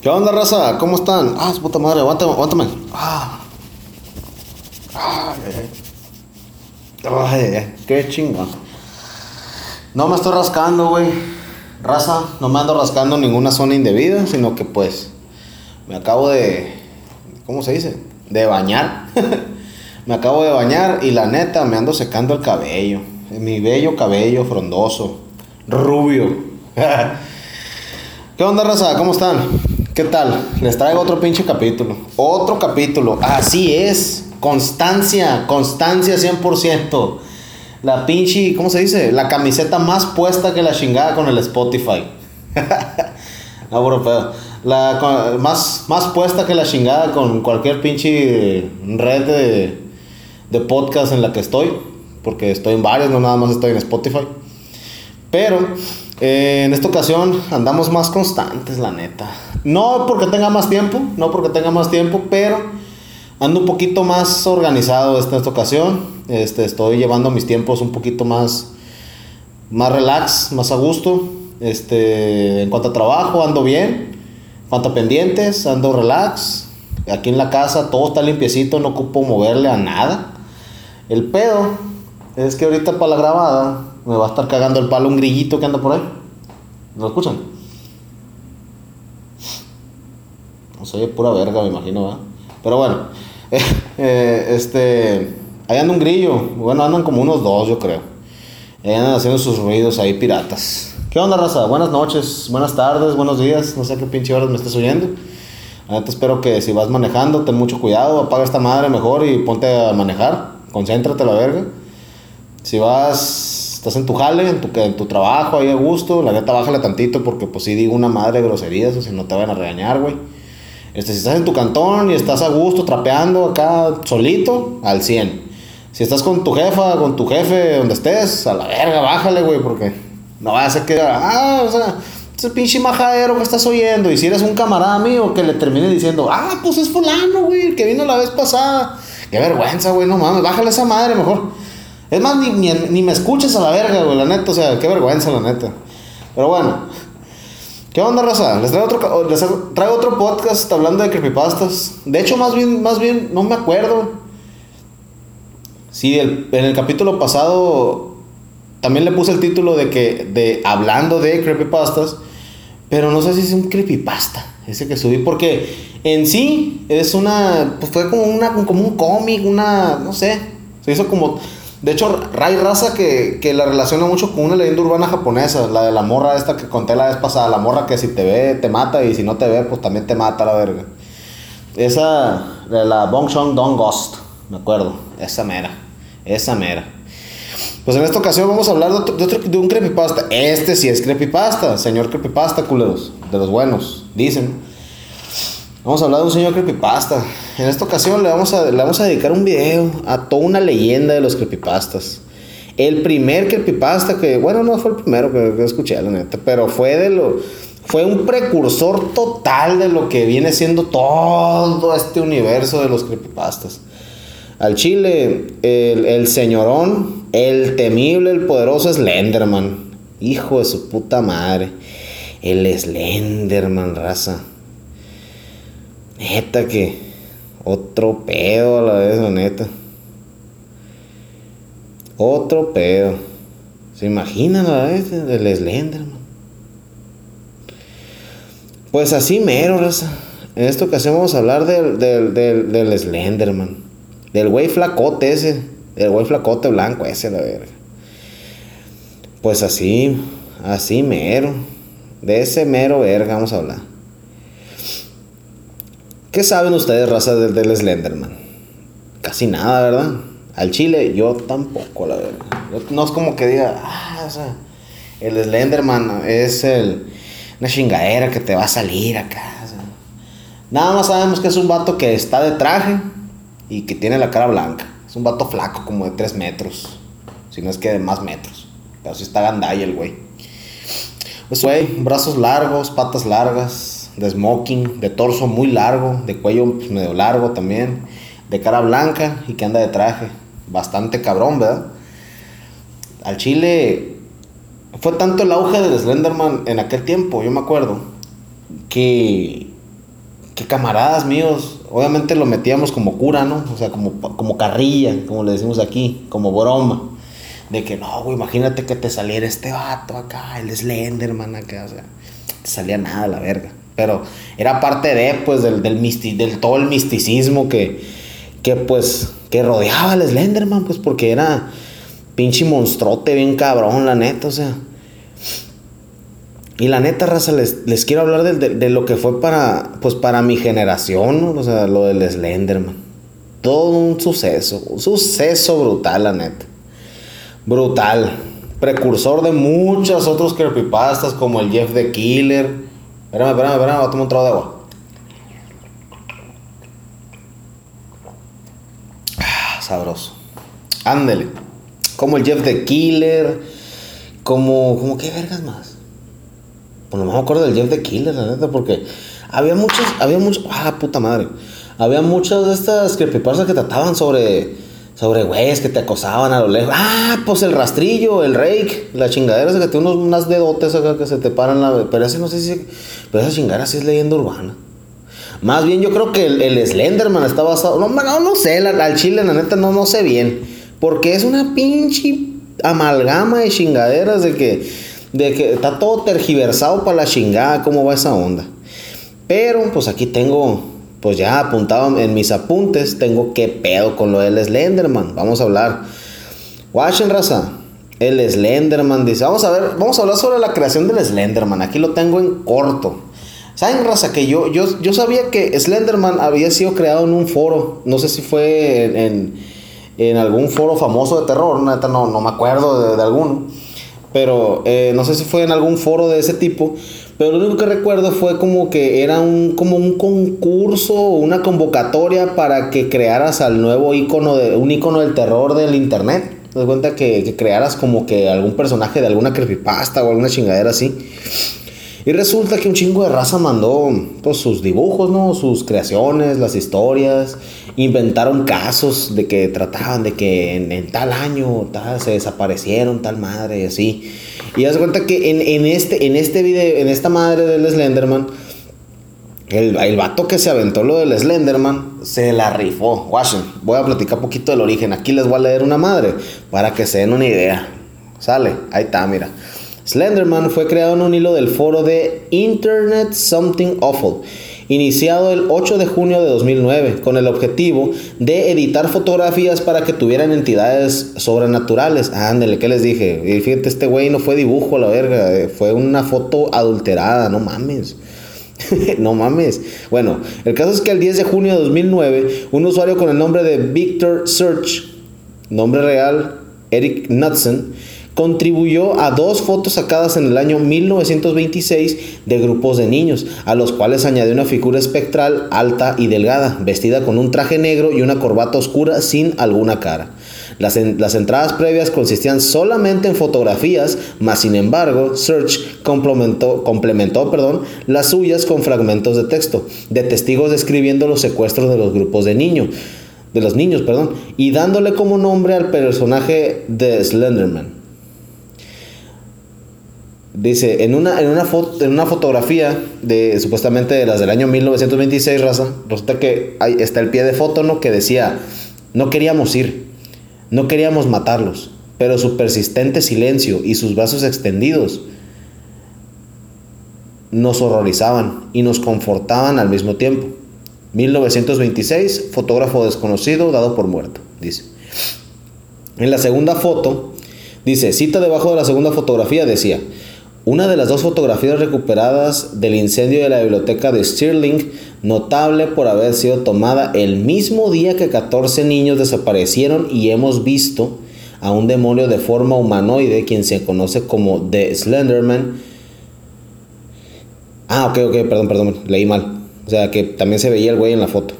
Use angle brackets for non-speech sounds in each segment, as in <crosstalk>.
¿Qué onda, raza? ¿Cómo están? Ah, su puta madre, aguántame, aguántame. Ah. Ay, ay, ay. Qué chingón. No me estoy rascando, güey. Raza, no me ando rascando ninguna zona indebida, sino que pues me acabo de. ¿Cómo se dice? De bañar. <laughs> me acabo de bañar y la neta me ando secando el cabello. Mi bello cabello frondoso, rubio. <laughs> ¿Qué onda, raza? ¿Cómo están? ¿Qué tal? Les traigo otro pinche capítulo. Otro capítulo. Así es. Constancia. Constancia 100%. La pinche, ¿cómo se dice? La camiseta más puesta que la chingada con el Spotify. <laughs> no, bro, pero La más, más puesta que la chingada con cualquier pinche red de, de podcast en la que estoy. Porque estoy en varios, no nada más estoy en Spotify. Pero eh, en esta ocasión andamos más constantes, la neta. No porque tenga más tiempo, no porque tenga más tiempo, pero ando un poquito más organizado esta, esta ocasión. Este, estoy llevando mis tiempos un poquito más, más relax, más a gusto. Este, en cuanto a trabajo, ando bien. En cuanto a pendientes, ando relax. Aquí en la casa todo está limpiecito, no ocupo moverle a nada. El pedo es que ahorita para la grabada me va a estar cagando el palo un grillito que anda por ahí. ¿Lo escuchan? No oye pura verga, me imagino, ¿verdad? Pero bueno, <laughs> eh, este. Ahí anda un grillo. Bueno, andan como unos dos, yo creo. Ahí andan haciendo sus ruidos ahí piratas. ¿Qué onda, raza? Buenas noches, buenas tardes, buenos días. No sé qué pinche horas me estés oyendo. Neta espero que si vas manejando, ten mucho cuidado, apaga esta madre mejor y ponte a manejar. Concéntrate la verga. Si vas, estás en tu jale, en tu, en tu trabajo, ahí a gusto, la neta bájale tantito porque pues sí digo una madre de groserías, o si no te van a regañar, güey. Este, si estás en tu cantón y estás a gusto trapeando acá solito, al 100. Si estás con tu jefa, con tu jefe, donde estés, a la verga, bájale, güey, porque no vaya a ser que, ah, o sea, ese pinche majadero que estás oyendo. Y si eres un camarada mío que le termine diciendo, ah, pues es fulano, güey, el que vino la vez pasada. Qué vergüenza, güey, no mames, bájale esa madre mejor. Es más, ni, ni, ni me escuches a la verga, güey, la neta, o sea, qué vergüenza, la neta. Pero bueno, ¿qué onda, raza? Les traigo otro, les traigo otro podcast hablando de creepypastas. De hecho, más bien, más bien, no me acuerdo. Sí, en el capítulo pasado también le puse el título de que, de hablando de creepypastas, pero no sé si es un creepypasta, ese que subí, porque en sí es una, pues fue como, una, como un cómic, una, no sé, se hizo como, de hecho, Ray Raza que, que la relaciona mucho con una leyenda urbana japonesa, la de la morra esta que conté la vez pasada, la morra que si te ve te mata y si no te ve pues también te mata la verga. Esa, de la Bong Shong Dong Ghost, me acuerdo, esa mera, esa mera. Pues en esta ocasión vamos a hablar de, otro- de, otro- de un creepypasta. Este sí es creepypasta, señor creepypasta, culeros. De los buenos, dicen. Vamos a hablar de un señor creepypasta. En esta ocasión le vamos a, le vamos a dedicar un video a toda una leyenda de los creepypastas. El primer creepypasta que, bueno, no fue el primero que, escuché, pero fue de lo. Fue un precursor total de lo que viene siendo todo este universo de los creepypastas. Al chile, el, el señorón, el temible, el poderoso Slenderman. Hijo de su puta madre. El Slenderman, raza. Neta que. Otro pedo a la vez, la neta. Otro pedo. ¿Se imaginan a la vez el Slenderman? Pues así mero, raza. En esta ocasión vamos a hablar del, del, del, del Slenderman. Del güey flacote ese. Del güey flacote blanco ese, la verga. Pues así, así mero. De ese mero verga vamos a hablar. ¿Qué saben ustedes, raza, del, Slenderman? Casi nada, ¿verdad? Al chile, yo tampoco, la verdad. No es como que diga, ah, o sea, el Slenderman es el, una chingadera que te va a salir acá. o. Nada más sabemos que es un vato que está de traje y que tiene la cara blanca. Es un vato flaco, como de 3 metros. Si no es que de más metros. Pero sí está gandalla el güey. Pues güey, brazos largos, patas largas, de smoking, de torso muy largo, de cuello pues, medio largo también, de cara blanca y que anda de traje. Bastante cabrón, ¿verdad? Al chile fue tanto el auge del Slenderman en aquel tiempo, yo me acuerdo, que que camaradas míos, obviamente lo metíamos como cura, ¿no? O sea, como, como carrilla, como le decimos aquí, como broma. De que no, güey, imagínate que te saliera este vato acá, el Slenderman acá, o sea, te salía nada la verga. Pero era parte de, pues, del, del, todo el misticismo que, que, pues, que rodeaba al Slenderman, pues, porque era pinche monstruote bien cabrón, la neta, o sea. Y la neta, raza, les, les quiero hablar de, lo que fue para, pues para mi generación, o sea, lo del Slenderman. Todo un suceso, un suceso brutal, la neta. Brutal. Precursor de muchas otros creepypastas como el Jeff the Killer. Espérame, espérame, espérame, voy a tomar un trago de agua. Ah, sabroso. Ándele. Como el Jeff the Killer. Como, como qué vergas más. Pues no me acuerdo del Jeff the Killer, la neta, porque había muchos, había muchos, ah, puta madre. Había muchas de estas creepypastas que trataban sobre, sobre güeyes que te acosaban a lo lejos. Ah, pues el rastrillo, el rake, la chingadera esa que tiene unos, unas dedotes acá que se te paran la... Pero ese no sé si... Pero esa chingadera sí es leyenda urbana. Más bien yo creo que el, Slenderman está basado... No, no, no sé, al chile la neta no, no sé bien. Porque es una pinche amalgama de chingaderas de que de que está todo tergiversado para la chingada, cómo va esa onda. Pero pues aquí tengo, pues ya apuntado en mis apuntes, tengo qué pedo con lo del Slenderman. Vamos a hablar. Watchen raza. El Slenderman dice, vamos a ver, vamos a hablar sobre la creación del Slenderman. Aquí lo tengo en corto. ¿Saben, raza? Que yo, yo, yo sabía que Slenderman había sido creado en un foro. No sé si fue en, en, algún foro famoso de terror. no, no me acuerdo de, de alguno pero eh, no sé si fue en algún foro de ese tipo, pero lo único que recuerdo fue como que era un, como un concurso una convocatoria para que crearas al nuevo icono, de, un icono del terror del internet. Te das cuenta que, que crearas como que algún personaje de alguna creepypasta o alguna chingadera así. Y resulta que un chingo de raza mandó pues, sus dibujos, ¿no? Sus creaciones, las historias. Inventaron casos de que trataban de que en, tal año tal, se desaparecieron tal madre y así. Y haz cuenta que en, este, en este video, en esta madre del Slenderman, el, el vato que se aventó lo del Slenderman se la rifó. Washington, voy a platicar poquito del origen. Aquí les voy a leer una madre para que se den una idea. Sale, ahí está, mira. Slenderman fue creado en un hilo del foro de Internet Something Awful, iniciado el 8 de junio de 2009, con el objetivo de editar fotografías para que tuvieran entidades sobrenaturales. Ándale, ¿qué les dije? Y fíjate, este güey no fue dibujo a la verga, eh, fue una foto adulterada, no mames. <laughs> no mames. Bueno, el caso es que el 10 de junio de 2009, un usuario con el nombre de Victor Search, nombre real Eric Knudsen, contribuyó a dos fotos sacadas en el año 1926 de grupos de niños, a los cuales añadió una figura espectral alta y delgada, vestida con un traje negro y una corbata oscura sin alguna cara. Las, entradas previas consistían solamente en fotografías, mas sin embargo, Search complementó, las suyas con fragmentos de texto, de testigos describiendo los secuestros de los grupos de niños, de los niños, perdón, y dándole como nombre al personaje de Slenderman. Dice, en una, en una, foto, en una fotografía de supuestamente de las del año 1926, raza, resulta que ahí está el pie de foto, ¿no? Que decía, no queríamos ir, no queríamos matarlos, pero su persistente silencio y sus brazos extendidos nos horrorizaban y nos confortaban al mismo tiempo. 1926, fotógrafo desconocido dado por muerto, dice. En la segunda foto, dice, cita debajo de la segunda fotografía, decía, una de las dos fotografías recuperadas del incendio de la biblioteca de Stirling, notable por haber sido tomada el mismo día que 14 niños desaparecieron y hemos visto a un demonio de forma humanoide, quien se conoce como The Slenderman. Ah, ok, ok, perdón, perdón, leí mal. O sea, que también se veía el güey en la foto.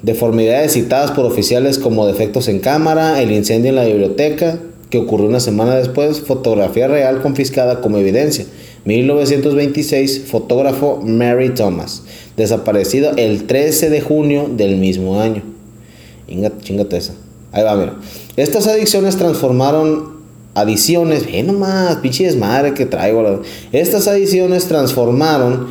Deformidades citadas por oficiales como defectos en cámara, el incendio en la biblioteca, que ocurrió una semana después, fotografía real confiscada como evidencia. 1926, fotógrafo Mary Thomas, desaparecido el 13 de junio del mismo año. Chingate esa. Ahí va, mira. Estas adicciones transformaron adiciones, ve nomás, pinche desmadre que traigo. Estas adiciones transformaron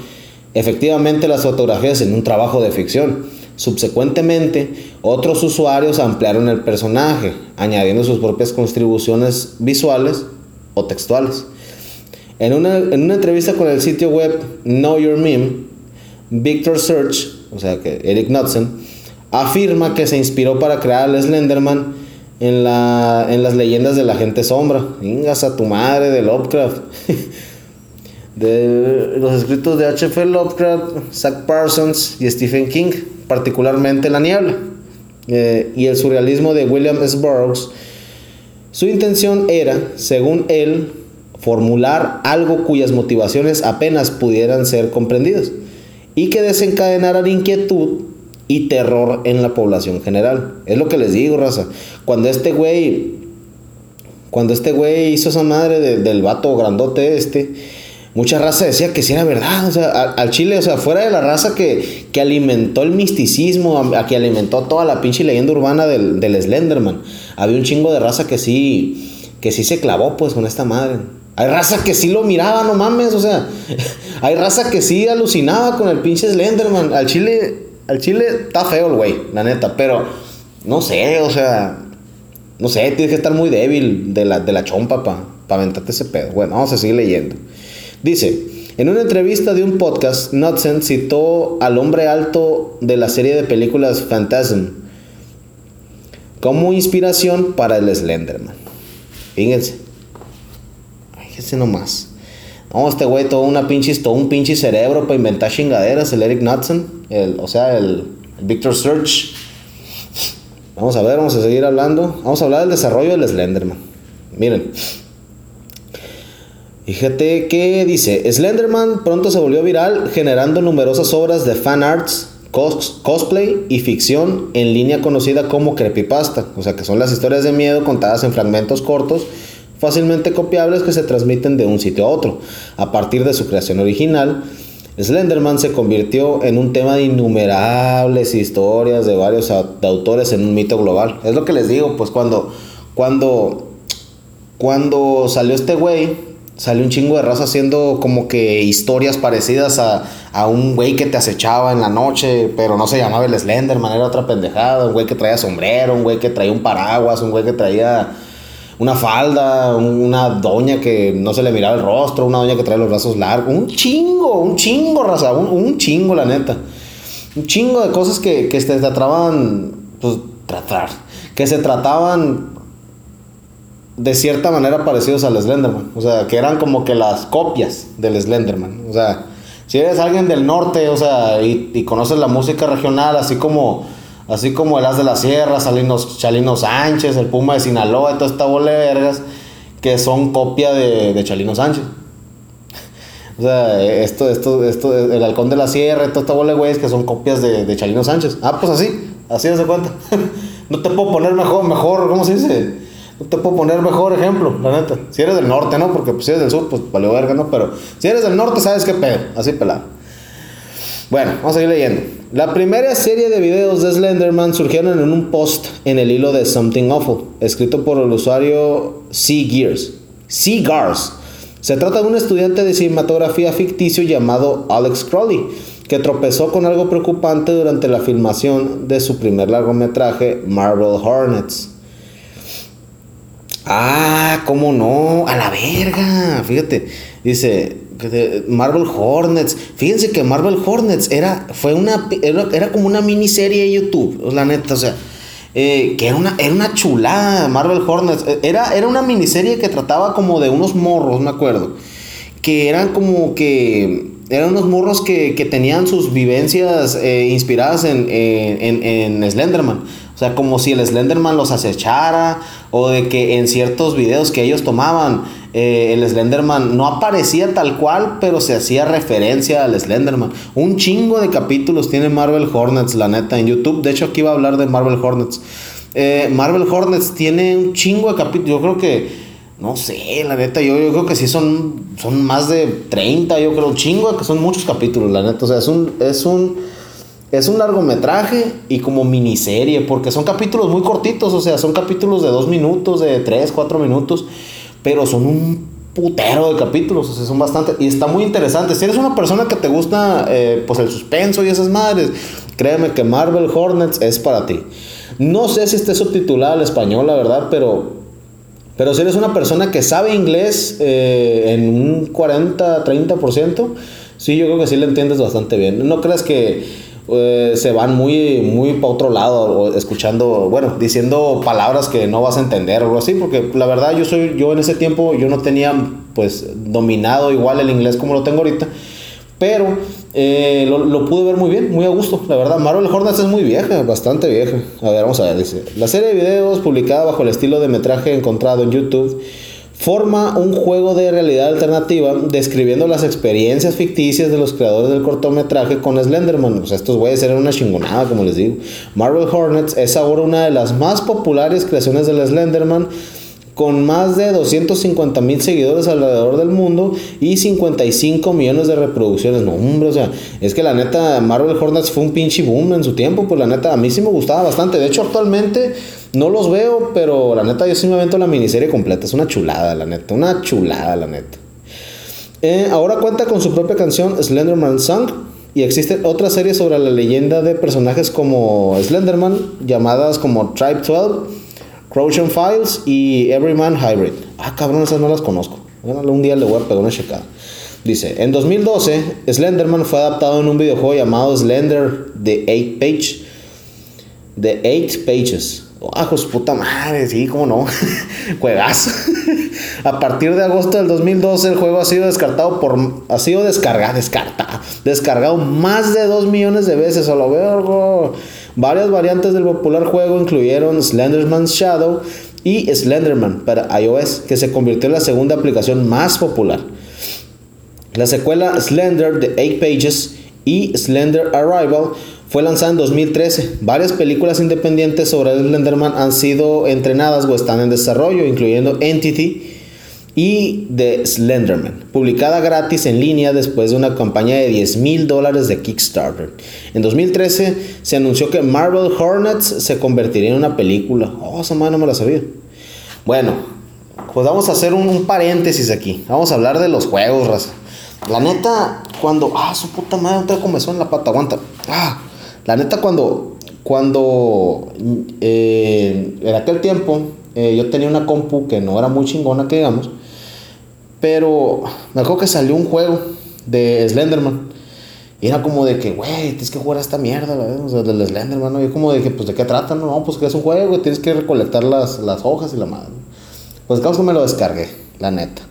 efectivamente las fotografías en un trabajo de ficción. Subsecuentemente, otros usuarios ampliaron el personaje, añadiendo sus propias contribuciones visuales o textuales. En una, en una entrevista con el sitio web Know Your Meme, Victor Search, o sea que Eric Knudsen, afirma que se inspiró para crear al Slenderman en, la, en las leyendas de la gente sombra. Vengas a tu madre de Lovecraft. <laughs> de los escritos de H.F. Lovecraft, Zach Parsons y Stephen King, particularmente La Niebla, eh, y el surrealismo de William S. Burroughs. Su intención era, según él, formular algo cuyas motivaciones apenas pudieran ser comprendidas y que desencadenaran inquietud y terror en la población general. Es lo que les digo, raza. Cuando este güey, cuando este güey hizo esa madre del vato grandote este, mucha raza decía que sí era verdad. O sea, al Chile, o sea, fuera de la raza que, que alimentó el misticismo, a, que alimentó toda la pinche leyenda urbana del, del Slenderman. Había un chingo de raza que sí, que sí se clavó pues con esta madre. Hay raza que sí lo miraba, no mames, o sea, <laughs> hay raza que sí alucinaba con el pinche Slenderman. Al Chile, al Chile está feo el güey, la neta, pero no sé, o sea, no sé, tienes que estar muy débil de la, de la chompa para pa aventarte ese pedo. Bueno, vamos a seguir leyendo. Dice, en una entrevista de un podcast, Knudsen citó al hombre alto de la serie de películas Phantasm como inspiración para el Slenderman. Fíjense, fíjense nomás. No, este güey, todo, una pinche, todo un pinche cerebro para inventar chingaderas, el Eric Knudsen, el, o sea, el, Victor Search. Vamos a ver, vamos a seguir hablando. Vamos a hablar del desarrollo del Slenderman. Miren. Fíjate que dice, Slenderman pronto se volvió viral generando numerosas obras de fan arts, cosplay y ficción en línea conocida como creepypasta, o sea que son las historias de miedo contadas en fragmentos cortos fácilmente copiables que se transmiten de un sitio a otro. A partir de su creación original, Slenderman se convirtió en un tema de innumerables historias de varios autores en un mito global. Es lo que les digo, pues cuando, cuando, cuando salió este güey, salió un chingo de raza haciendo como que historias parecidas a, a un güey que te acechaba en la noche, pero no se llamaba el Slenderman, era otra pendejada, un güey que traía sombrero, un güey que traía un paraguas, un güey que traía una falda, una doña que no se le miraba el rostro, una doña que trae los brazos largos, un chingo, un chingo, raza, un, chingo, la neta. Un chingo de cosas que, que se trataban, pues, tratar, que se trataban de cierta manera parecidos al Slenderman. O sea, que eran como que las copias del Slenderman. O sea, si eres alguien del norte, o sea, y, conoces la música regional, así como Así como el As de la Sierra, Salinos, Chalino Sánchez, el Puma de Sinaloa, y toda esta bola de vergas que son copia de, de Chalino Sánchez. <laughs> o sea, esto, esto, esto, el Halcón de la Sierra, toda esta bola de güeyes que son copias de, de Chalino Sánchez. Ah, pues así, así se cuenta. <laughs> no te puedo poner mejor, mejor, ¿cómo se dice? No te puedo poner mejor ejemplo, la neta. Si eres del norte, ¿no? Porque pues, si eres del sur, pues vale verga, ¿no? Pero si eres del norte, sabes qué pedo, así pelado. Bueno, vamos a seguir leyendo. La primera serie de videos de Slenderman surgieron en un post en el hilo de Something Awful, escrito por el usuario Sea Gears. Sea Gars. Se trata de un estudiante de cinematografía ficticio llamado Alex Crowley, que tropezó con algo preocupante durante la filmación de su primer largometraje, Marvel Hornets. Ah, cómo no, a la verga. Fíjate, dice, Marvel Hornets. Fíjense que Marvel Hornets era, fue una, era, como una miniserie de YouTube, la neta, o sea, eh, que era una, era una chulada Marvel Hornets. Eh, era, era una miniserie que trataba como de unos morros, me acuerdo, que eran como que eran unos morros que, tenían sus vivencias eh, inspiradas en, en, Slenderman. O sea, como si el Slenderman los acechara o de que en ciertos videos que ellos tomaban eh, el Slenderman no aparecía tal cual, pero se hacía referencia al Slenderman. Un chingo de capítulos tiene Marvel Hornets, la neta, en YouTube. De hecho, aquí va a hablar de Marvel Hornets. Eh, Marvel Hornets tiene un chingo de capítulos. Yo creo que, no sé, la neta, yo, yo creo que sí son, son más de 30, yo creo, un chingo, que son muchos capítulos, la neta. O sea, es un, es un, es un largometraje y como miniserie, porque son capítulos muy cortitos, o sea, son capítulos de dos minutos, de tres, cuatro minutos pero son un putero de capítulos, o sea, son bastante, y está muy interesante. Si eres una persona que te gusta, eh, pues el suspenso y esas madres, créeme que Marvel Hornets es para ti. No sé si esté subtitulada al español, la verdad, pero, pero si eres una persona que sabe inglés eh, en un 40, 30%, sí, yo creo que sí le entiendes bastante bien. No creas que eh, se van muy, muy para otro lado, escuchando, bueno, diciendo palabras que no vas a entender o algo así, porque la verdad yo soy, yo en ese tiempo yo no tenía pues dominado igual el inglés como lo tengo ahorita, pero eh, lo, pude ver muy bien, muy a gusto, la verdad. Marvel Hornets es muy vieja, bastante vieja. A ver, vamos a ver, dice, la serie de videos publicada bajo el estilo de metraje encontrado en YouTube forma un juego de realidad alternativa describiendo las experiencias ficticias de los creadores del cortometraje con Slenderman. Pues estos güeyes eran una chingonada, como les digo. Marvel Hornets es ahora una de las más populares creaciones del Slenderman con más de 250 mil seguidores alrededor del mundo y 55 millones de reproducciones. No, hombre, o sea, es que la neta, Marvel Hornets fue un pinche boom en su tiempo, pues la neta, a mí sí me gustaba bastante. De hecho, actualmente no los veo, pero la neta, yo sí me avento la miniserie completa. Es una chulada, la neta, una chulada, la neta. Eh, ahora cuenta con su propia canción Slenderman Song y existe otra serie sobre la leyenda de personajes como Slenderman, llamadas como Tribe 12 Crouching Files y Everyman Hybrid. Ah, cabrón, esas no las conozco. Un día le voy a pegar una checada. Dice, en 2012, Slenderman fue adaptado en un videojuego llamado Slender The 8 Page. The 8 Pages. Ah, pues puta madre, sí, cómo no. <laughs> Juegazo. a partir de agosto del 2012, el juego ha sido descartado por. Ha sido descargado, descartado. Descargado más de 2 millones de veces. A lo vergo. Varias variantes del popular juego incluyeron Slenderman's Shadow y Slenderman para iOS, que se convirtió en la segunda aplicación más popular. La secuela Slender The 8 Pages y Slender Arrival fue lanzada en 2013. Varias películas independientes sobre Slenderman han sido entrenadas o están en desarrollo, incluyendo Entity, y The Slenderman, publicada gratis en línea después de una campaña de 10 mil dólares de Kickstarter. En 2013 se anunció que Marvel Hornets se convertiría en una película. Oh, esa madre no me la sabía. Bueno, pues vamos a hacer un, paréntesis aquí. Vamos a hablar de los juegos, raza. La neta, cuando. Ah, su puta madre, otra comenzó en la pata, aguanta. Ah, la neta, cuando. Cuando. Eh, en aquel tiempo, eh, yo tenía una compu que no era muy chingona, que digamos. Pero me acuerdo que salió un juego de Slenderman. Y era como de que, güey, tienes que jugar a esta mierda, ¿verdad? O sea, del Slenderman, ¿no? Y como de que, pues, ¿de qué trata? No, pues que es un juego, tienes que recolectar las, las hojas y la madre. Pues, caso que me lo descargué, la neta.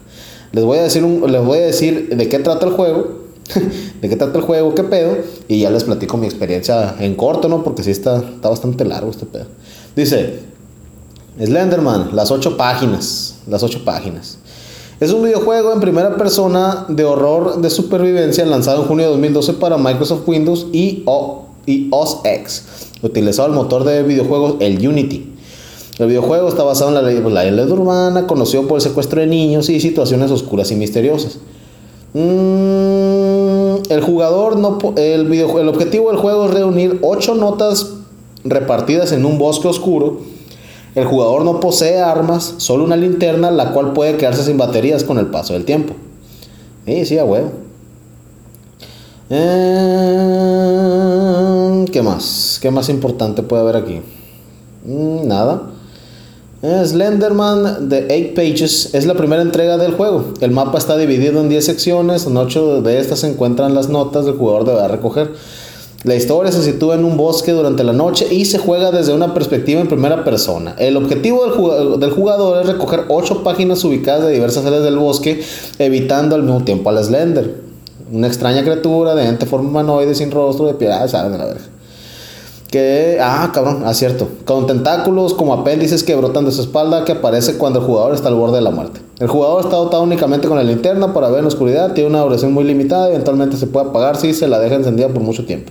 Les voy a decir, un, les voy a decir de qué trata el juego, <laughs> de qué trata el juego, qué pedo, y ya les platico mi experiencia en corto, ¿no? Porque sí está, está bastante largo este pedo. Dice, Slenderman, las ocho páginas, las ocho páginas. Es un videojuego en primera persona de horror de supervivencia lanzado en junio de 2012 para Microsoft Windows y, OS X, utilizado el motor de videojuegos el Unity. El videojuego está basado en la, ley, la leyenda urbana, conocido por el secuestro de niños y situaciones oscuras y misteriosas. Mm, el jugador no, el, el objetivo del juego es reunir 8 notas repartidas en un bosque oscuro el jugador no posee armas, solo una linterna, la cual puede quedarse sin baterías con el paso del tiempo. Sí, sí, a huevo. Eh, ¿Qué más? ¿Qué más importante puede haber aquí? Mm, nada. Slenderman The 8 Pages es la primera entrega del juego. El mapa está dividido en 10 secciones, en 8 de estas se encuentran las notas del jugador debe recoger. La historia se sitúa en un bosque durante la noche y se juega desde una perspectiva en primera persona. El objetivo del jugador, es recoger ocho páginas ubicadas de diversas áreas del bosque, evitando al mismo tiempo al Slender. Una extraña criatura de ente forma humanoide sin rostro, de piedad, saben la verga. Que, ah, cabrón, ah, cierto. Con tentáculos como apéndices que brotan de su espalda, que aparece cuando el jugador está al borde de la muerte. El jugador está dotado únicamente con la linterna para ver en la oscuridad, tiene una duración muy limitada, eventualmente se puede apagar si se la deja encendida por mucho tiempo.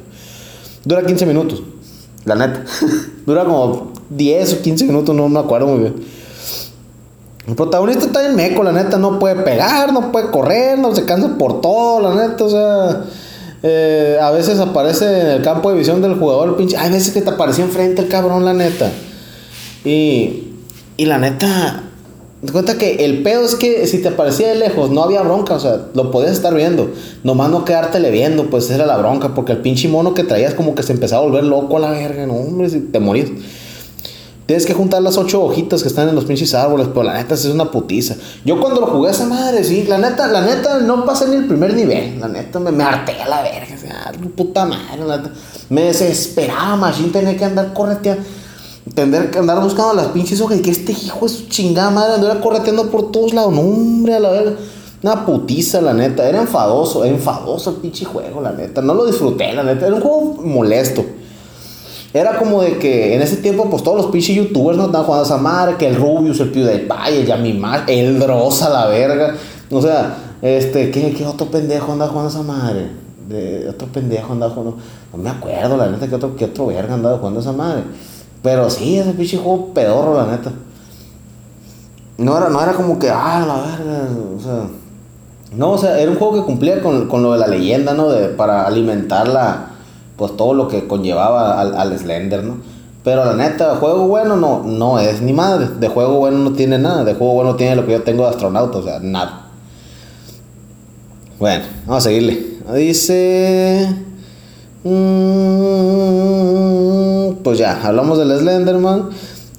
Dura 15 minutos, la neta. <laughs> Dura como 10 o 15 minutos, no me acuerdo muy bien. El protagonista está en meco, la neta, no puede pegar, no puede correr, no se cansa por todo, la neta, o sea. Eh, a veces aparece en el campo de visión del jugador pinche. Hay veces que te apareció enfrente el cabrón, la neta. Y, y la neta, Te cuenta que el pedo es que si te aparecía de lejos no había bronca, o sea, lo podías estar viendo. Nomás no quedártele viendo, pues era la bronca, porque el pinche mono que traías como que se empezaba a volver loco a la verga, no, hombre, si te morías. Tienes que juntar las ocho hojitas que están en los pinches árboles, pero la neta es una putiza. Yo cuando lo jugué a esa madre, sí, la neta, la neta no pasé ni el primer nivel. La neta me, me harté a la verga, sea, puta madre, la neta. Me desesperaba, machine, tenía que andar correteando. Tener que andar buscando las pinches hojas y que este hijo es chingada madre anduviera correteando por todos lados. No, hombre, a la verga. Una putiza, la neta. Era enfadoso, enfadoso el pinche juego, la neta. No lo disfruté, la neta. Era un juego molesto. Era como de que en ese tiempo, pues todos los pinches youtubers no estaban jugando a esa madre, que el Rubius, el PewDiePie, el Yamimar, el Drosa, la verga. O sea, este, ¿qué, qué otro pendejo andaba jugando a esa madre? De otro pendejo andaba jugando. No me acuerdo, la neta, que otro, qué otro verga andaba jugando a esa madre. Pero sí, ese pinche juego pedorro, la neta. No era, no era como que, ah, la verga, o sea. No, o sea, era un juego que cumplía con, con lo de la leyenda, ¿no? De, para alimentar la, pues todo lo que conllevaba al, al Slender, ¿no? Pero la neta, juego bueno no, no es ni madre. De juego bueno no tiene nada. De juego bueno tiene lo que yo tengo de astronauta, o sea, nada. Bueno, vamos a seguirle. Dice. Mm, pues ya, hablamos del Slenderman.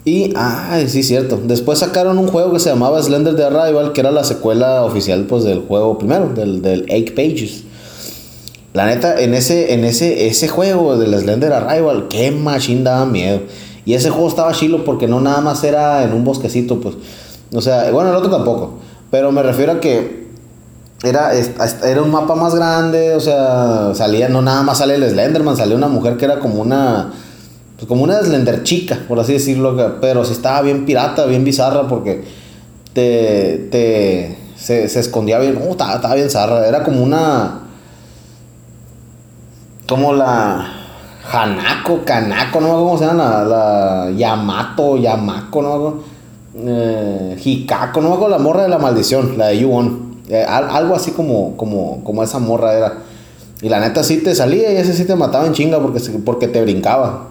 Y, ay, sí, cierto. Después sacaron un juego que se llamaba Slender de Arrival, que era la secuela oficial pues, del juego primero, del, del Eight Pages. La neta, en ese, en ese, ese juego del Slender Arrival, qué machine daba miedo. Y ese juego estaba chilo porque no nada más era en un bosquecito, pues. O sea, bueno, el otro tampoco. Pero me refiero a que era, era un mapa más grande, o sea, salía, no nada más sale el Slenderman, salía una mujer que era como una, pues como una Slender chica, por así decirlo, pero sí estaba bien pirata, bien bizarra, porque te, te, se, se escondía bien, uh, estaba, estaba bien zarra, era como una, como la Hanako, Kanako, no cómo se llama, la, la Yamato, Yamako, no eh, Hikako, no me acuerdo la morra de la maldición, la de Yuon. Eh, algo así como, como, como esa morra era. Y la neta sí te salía y ese sí te mataba en chinga porque, porque te brincaba.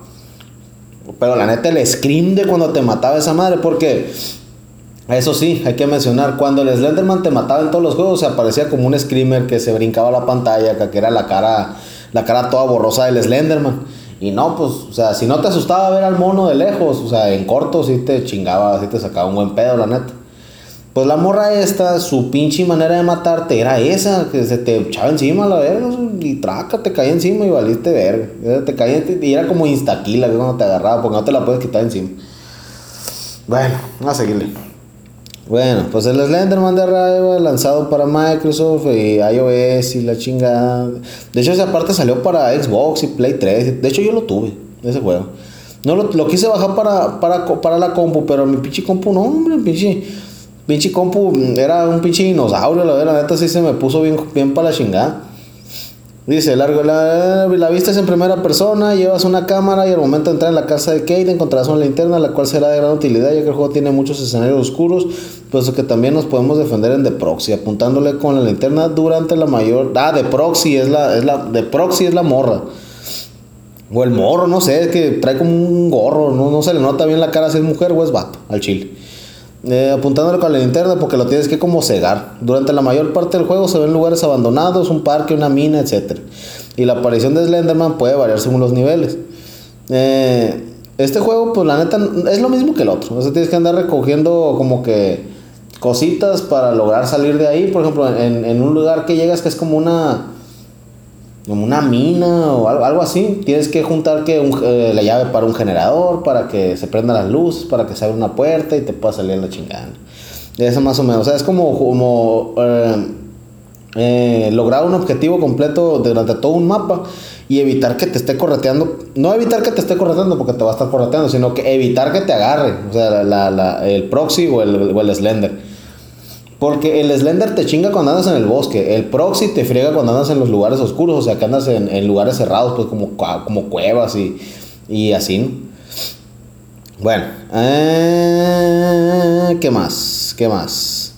Pero la neta el scream de cuando te mataba esa madre, porque eso sí, hay que mencionar, cuando el Slenderman te mataba en todos los juegos, se aparecía como un screamer que se brincaba la pantalla, que era la cara la cara toda borrosa del Slenderman. Y no, pues, o sea, si no te asustaba ver al mono de lejos, o sea, en corto sí te chingaba, sí te sacaba un buen pedo, la neta. Pues la morra esta, su pinche manera de matarte era esa, que se te echaba encima la verga, y traca, te caía encima y valiste verga. Te caía, y era como instaquila cuando te agarraba, porque no te la puedes quitar encima. Bueno, vamos a seguirle. Bueno, pues el Slenderman de Arrival lanzado para Microsoft y iOS y la chingada. De hecho, esa parte salió para Xbox y Play 3. De hecho, yo lo tuve, ese juego. No lo, quise bajar para, para, para, la compu, pero mi pinche compu, no, hombre, pinche, pinche compu era un pinche dinosaurio, la verdad, la neta sí se me puso bien, bien para la chingada. Dice, largo, la, la vista es en primera persona, llevas una cámara y al momento de entrar en la casa de Kate encontrarás una linterna, la cual será de gran utilidad ya que el juego tiene muchos escenarios oscuros, pues que también nos podemos defender en de proxy, apuntándole con la linterna durante la mayor... Ah, de proxy es la, es la, de proxy es la morra. O el morro, no sé, es que trae como un gorro, no, no se le nota bien la cara si es mujer o es vato, al chile. Eh, apuntándole con la linterna porque lo tienes que como cegar. Durante la mayor parte del juego se ven lugares abandonados, un parque, una mina, etc. Y la aparición de Slenderman puede variar según los niveles. Eh, este juego, pues la neta, es lo mismo que el otro. O sea, tienes que andar recogiendo como que cositas para lograr salir de ahí. Por ejemplo, en, en un lugar que llegas que es como una como una mina o algo, algo así. Tienes que juntar que eh, la llave para un generador, para que se prenda las luces, para que se abra una puerta y te pueda salir la chingada. Eso más o menos. O sea, es como, como eh, eh, lograr un objetivo completo durante todo un mapa y evitar que te esté correteando. No evitar que te esté correteando porque te va a estar correteando, sino que evitar que te agarre. O sea, la, la, el proxy o el, o el slender. Porque el Slender te chinga cuando andas en el bosque. El Proxy te friega cuando andas en los lugares oscuros. O sea, que andas en, lugares cerrados, pues como, como cuevas y, y así. Bueno. Eh, ¿Qué más? ¿Qué más?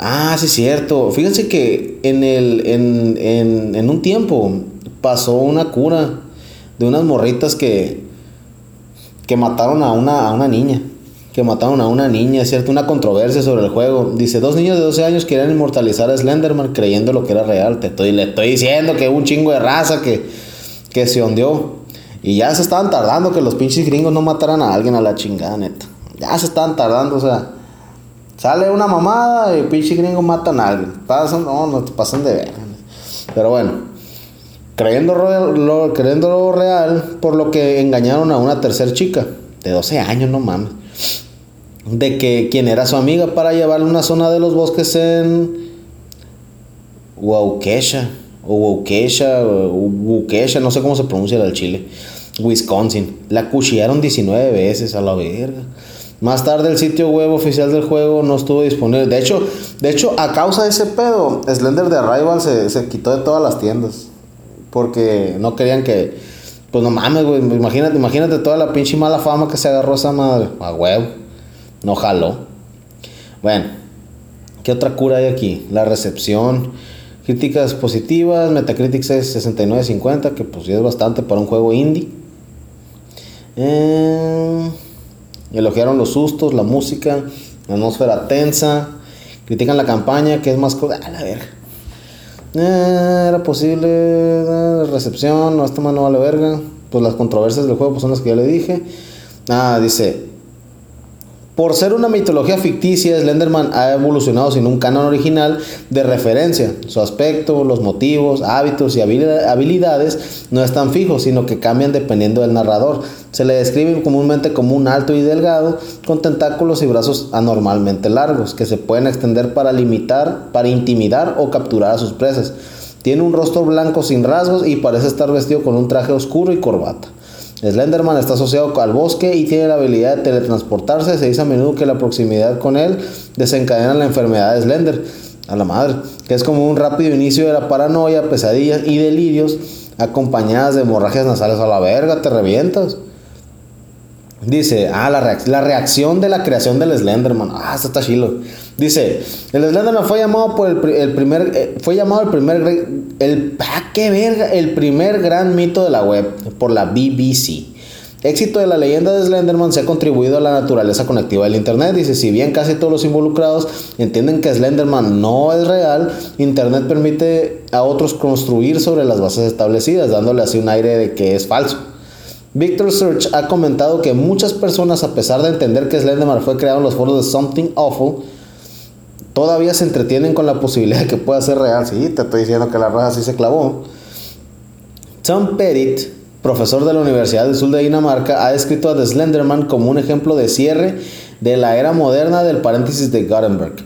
Ah, sí, es cierto. Fíjense que en, el, en, en, en un tiempo pasó una cura de unas morritas que, que mataron a una, a una niña. Que mataron a una niña, ¿cierto? Una controversia sobre el juego. Dice, dos niños de 12 años querían inmortalizar a Slenderman creyendo lo que era real. Te estoy, le estoy diciendo que un chingo de raza que, que se hundió. Y ya se estaban tardando que los pinches gringos no mataran a alguien a la chingada, neta. Ya se estaban tardando, o sea. Sale una mamada y pinche gringo matan a alguien. Pasan, no, no te pasan de ver. Pero bueno. Creyendo lo, creyendo lo real, por lo que engañaron a una tercera chica. De 12 años, no mames de que quien era su amiga para llevarle una zona de los bosques en Waukesha o Waukesha o no sé cómo se pronuncia el chile, Wisconsin. La cuchillaron 19 veces a la verga. Más tarde el sitio web oficial del juego no estuvo disponible. De hecho, de hecho a causa de ese pedo, Slender de Arrival se, se quitó de todas las tiendas. Porque no querían que... Pues no mames, güey. Imagínate, imagínate toda la pinche mala fama que se agarró esa madre. A huevo. No jaló. Bueno, ¿qué otra cura hay aquí? La recepción. Críticas positivas, Metacritic es 69.50, que pues es bastante para un juego indie. Eh, elogiaron los sustos, la música, la atmósfera tensa. Critican la campaña, que es más... A la verga. Eh, era posible eh, recepción, no, esta mano vale verga. Pues las controversias del juego pues son las que ya le dije. Ah, dice, por ser una mitología ficticia, Slenderman ha evolucionado sin un canon original de referencia. Su aspecto, los motivos, hábitos y habilidades no están fijos, sino que cambian dependiendo del narrador. Se le describe comúnmente como un alto y delgado, con tentáculos y brazos anormalmente largos, que se pueden extender para limitar, para intimidar o capturar a sus presas. Tiene un rostro blanco sin rasgos y parece estar vestido con un traje oscuro y corbata. Slenderman está asociado al bosque y tiene la habilidad de teletransportarse. Se dice a menudo que la proximidad con él desencadena la enfermedad de Slender, a la madre, que es como un rápido inicio de la paranoia, pesadillas y delirios acompañadas de hemorragias nasales a la verga, te revientas. Dice, ah, la, la reacción de la creación del Slenderman. Ah, esto está chilo. Dice, el Slenderman fue llamado por el, primer, eh, fue llamado el primer, el, ah, qué el primer gran mito de la web por la BBC. Éxito de la leyenda de Slenderman se ha contribuido a la naturaleza conectiva del Internet. Dice, si bien casi todos los involucrados entienden que Slenderman no es real, Internet permite a otros construir sobre las bases establecidas, dándole así un aire de que es falso. Victor Search ha comentado que muchas personas, a pesar de entender que Slenderman fue creado en los foros de Something Awful, todavía se entretienen con la posibilidad de que pueda ser real. Sí, te estoy diciendo que la raza sí se clavó. Tom Pettit, profesor de la Universidad del Sur de Dinamarca, ha descrito a The Slenderman como un ejemplo de cierre de la era moderna del paréntesis de Gutenberg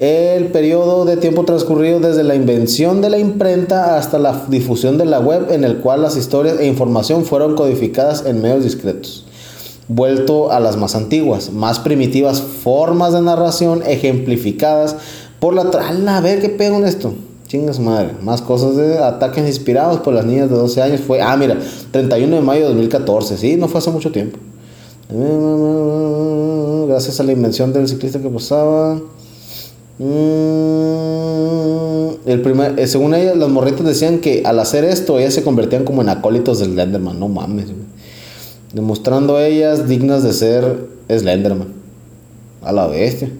el periodo de tiempo transcurrido desde la invención de la imprenta hasta la difusión de la web en el cual las historias e información fueron codificadas en medios discretos, vuelto a las más antiguas, más primitivas formas de narración ejemplificadas por la... A ver qué pego en esto. Chingas madre. Más cosas de ataques inspirados por las niñas de 12 años. Fue, ah, mira, 31 de mayo de 2014. Sí, no fue hace mucho tiempo. Gracias a la invención del ciclista que pasaba. Mm, el primer, eh, según ella, las morritas decían que al hacer esto, ellas se convertían como en acólitos de Slenderman. No mames, Demostrando ellas dignas de ser Slenderman. A la bestia.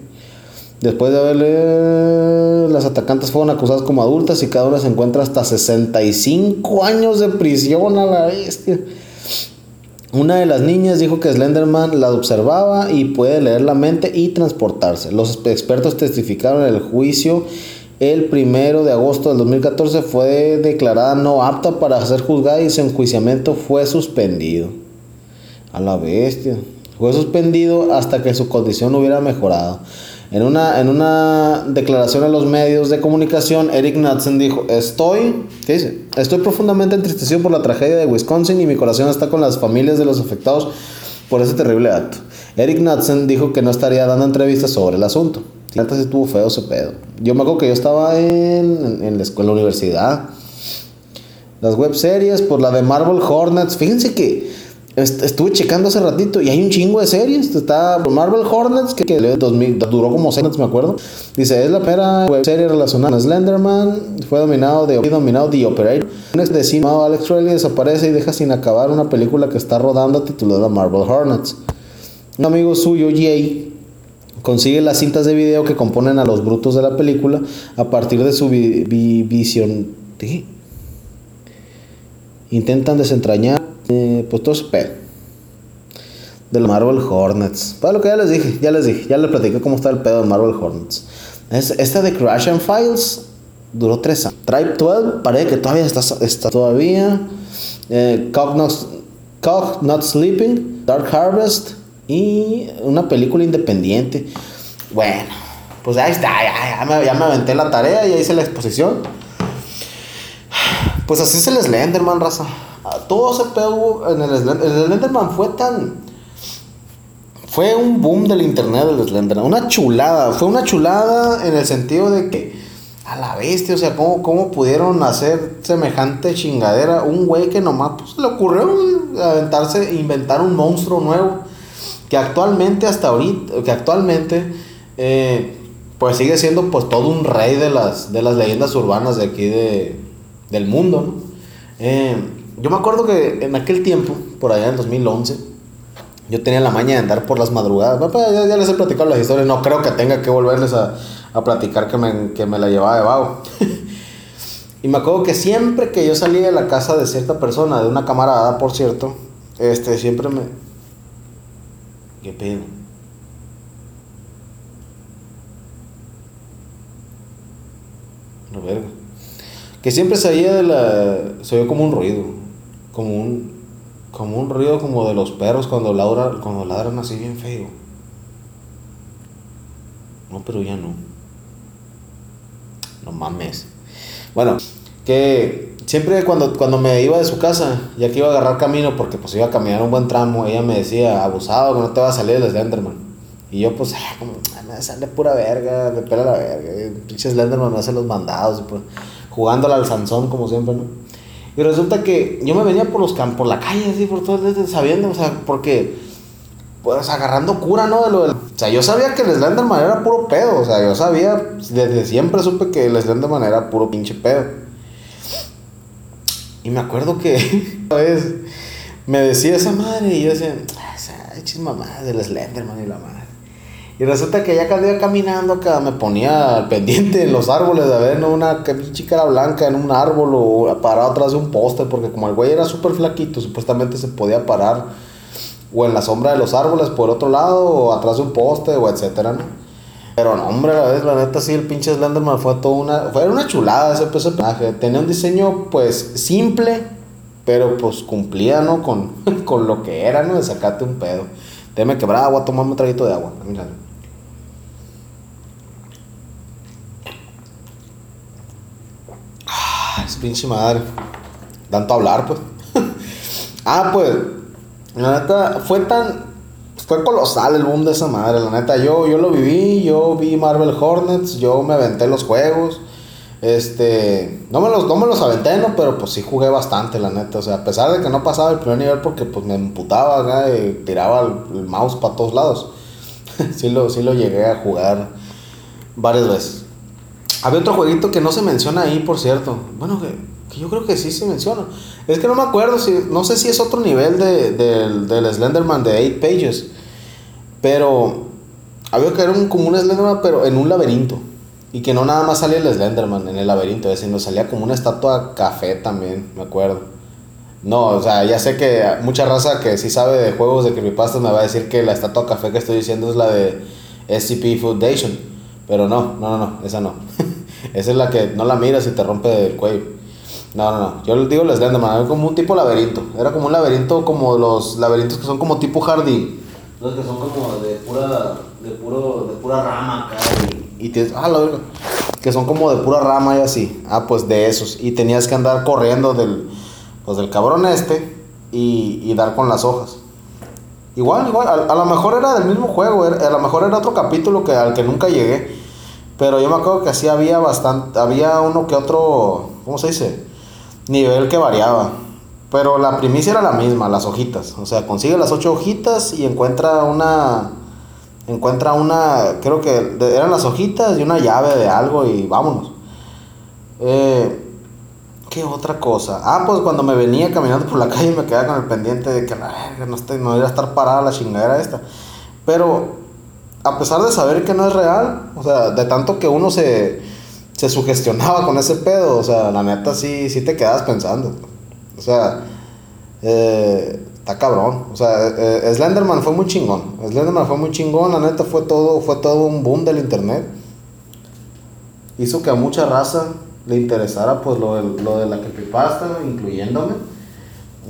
Después de haberle. Las atacantes fueron acusadas como adultas y cada una se encuentra hasta 65 años de prisión a la bestia. Una de las niñas dijo que Slenderman la observaba y puede leer la mente y transportarse. Los expertos testificaron en el juicio el primero de agosto del 2014 fue declarada no apta para ser juzgada y su enjuiciamiento fue suspendido. A la bestia. Fue suspendido hasta que su condición hubiera mejorado. En una, en una declaración a los medios de comunicación, Eric Knudsen dijo, estoy, ¿qué dice? Estoy profundamente entristecido por la tragedia de Wisconsin y mi corazón está con las familias de los afectados por ese terrible acto. Eric Knudsen dijo que no estaría dando entrevistas sobre el asunto. Antes estuvo feo ese pedo. Yo me acuerdo que yo estaba en, en la escuela, universidad. Las web series, por la de Marvel Hornets. Fíjense que Estuve checando hace ratito y hay un chingo de series. Está Marvel Hornets, que, duró como 6 me acuerdo. Dice, es la primera serie relacionada a Slenderman. Fue dominado de dominado The Operator. Un ex Alex Riley desaparece y deja sin acabar una película que está rodando titulada Marvel Hornets. un amigo suyo, Jay, consigue las cintas de video que componen a los brutos de la película a partir de su visión. Intentan desentrañar, eh, pues todo ese pedo. Del Marvel Hornets. Para lo que ya les dije, ya les dije, ya les platiqué cómo está el pedo de Marvel Hornets. Es, esta de Crash and Files duró tres años. Tribe 12 parece que todavía está, está todavía. Eh, Cog Not Sleeping, Dark Harvest y una película independiente. Bueno, pues ahí está, ya, me, ya me aventé la tarea, y hice la exposición. Pues así es el Slenderman, raza. Todo ese pedo en el Slenderman. El Slenderman fue tan. Fue un boom del internet del Slenderman. Una chulada. Fue una chulada en el sentido de que. A la bestia, o sea, ¿cómo, cómo pudieron hacer semejante chingadera? Un güey que nomás pues, le ocurrió aventarse, inventar un monstruo nuevo. Que actualmente, hasta ahorita, que actualmente, eh, pues sigue siendo pues todo un rey de las, de las leyendas urbanas de aquí de, del mundo, ¿no? Eh, yo me acuerdo que en aquel tiempo, por allá en 2011, yo tenía la maña de andar por las madrugadas. Pues, ya, les he platicado las historias, no creo que tenga que volverles a, platicar que me, que me, la llevaba de vago. <laughs> y me acuerdo que siempre que yo salía de la casa de cierta persona, de una camarada, por cierto, este, siempre me... ¿Qué pedo? No verga. Que siempre se oía de la. Se oía como un ruido. Como un. Como un ruido como de los perros cuando ladran, cuando ladran así bien feo. No, pero ya no. No mames. Bueno, que siempre cuando, cuando me iba de su casa, ya que iba a agarrar camino, porque pues iba a caminar un buen tramo, ella me decía, abusado, que no te va a salir el Slenderman. Y yo pues, ah, como, ah, me sale pura verga, me pela la verga. Pinche Slenderman me hace los mandados. pues, jugándola al Sansón, como siempre, ¿no? Y resulta que yo me venía por los por la calle, así, por todo, sabiendo, o sea, porque, pues agarrando cura, ¿no? De lo del... O sea, yo sabía que el Slenderman era puro pedo, o sea, yo sabía, desde siempre supe que el Slenderman era puro pinche pedo. Y me acuerdo que, <laughs> vez, me decía esa madre, y yo decía, ah, esa mamá del Slenderman y la madre. Y resulta que ya cuando iba caminando acá me ponía pendiente en los árboles de ver una chica blanca en un árbol o parado atrás de un poste, porque como el güey era súper flaquito, supuestamente se podía parar o en la sombra de los árboles por otro lado o atrás de un poste o etcétera, ¿no? Pero no, hombre, la, vez, la neta sí, el pinche Slenderman fue todo una... Fue una chulada ese personaje. Tenía un diseño, pues, simple, pero pues cumplía, ¿no? Con, <laughs> con lo que era, ¿no? De sacarte un pedo. Déjame quebrar agua, tomarme un traguito de agua. Mira. pinche madre. Tanto hablar, pues. <laughs> ah, pues. La neta, fue tan. Fue colosal el boom de esa madre. La neta, yo, yo lo viví. Yo vi Marvel Hornets. Yo me aventé los juegos. Este. No me los, no me los aventé, ¿no? Pero pues sí jugué bastante, la neta. O sea, a pesar de que no pasaba el primer nivel porque pues me emputaba y tiraba el, mouse para todos lados. <laughs> sí, lo, sí lo llegué a jugar varias veces. Había otro jueguito que no se menciona ahí, por cierto. Bueno, que, yo creo que sí se menciona. Es que no me acuerdo si. No sé si es otro nivel de, del Slenderman de 8 Pages. Pero. Había que era un, como un Slenderman, pero en un laberinto. Y que no nada más salía el Slenderman en el laberinto, sino salía como una estatua café también, me acuerdo. No, o sea, ya sé que mucha raza que sí sabe de juegos de creepypastas me va a decir que la estatua café que estoy diciendo es la de SCP Foundation. Pero no, no, no, no, esa no. <laughs> esa es la que no la miras y te rompe el cuello. No, no, no. Yo les digo les Slenderman, era como un tipo laberinto. Era como un laberinto como los laberintos que son como tipo jardín. Que son como de pura, de puro, de pura rama acá. Y, tienes, ah. Que son como de pura rama y así. Ah, pues de esos. Y tenías que andar corriendo del, pues del cabrón este y, y dar con las hojas. Igual, igual, a, lo mejor era del mismo juego, a lo mejor era otro capítulo que, al que nunca llegué. Pero yo me acuerdo que así había bastante, había uno que otro, ¿cómo se dice? Nivel que variaba. Pero la primicia era la misma, las hojitas. O sea, consigue las ocho hojitas y encuentra una, encuentra una, creo que eran las hojitas y una llave de algo y vámonos. Eh, ¿Qué otra cosa? Ah, pues cuando me venía caminando por la calle me quedaba con el pendiente de que no, estoy, no iba a estar parada la chingadera esta. Pero a pesar de saber que no es real, o sea, de tanto que uno se, se sugestionaba con ese pedo, o sea, la neta sí, sí te quedas pensando. O sea, eh, está cabrón. O sea, eh, Slenderman fue muy chingón. Slenderman fue muy chingón, la neta fue todo, fue todo un boom del internet. Hizo que a mucha raza le interesara pues lo de, lo de la creepypasta, incluyéndome.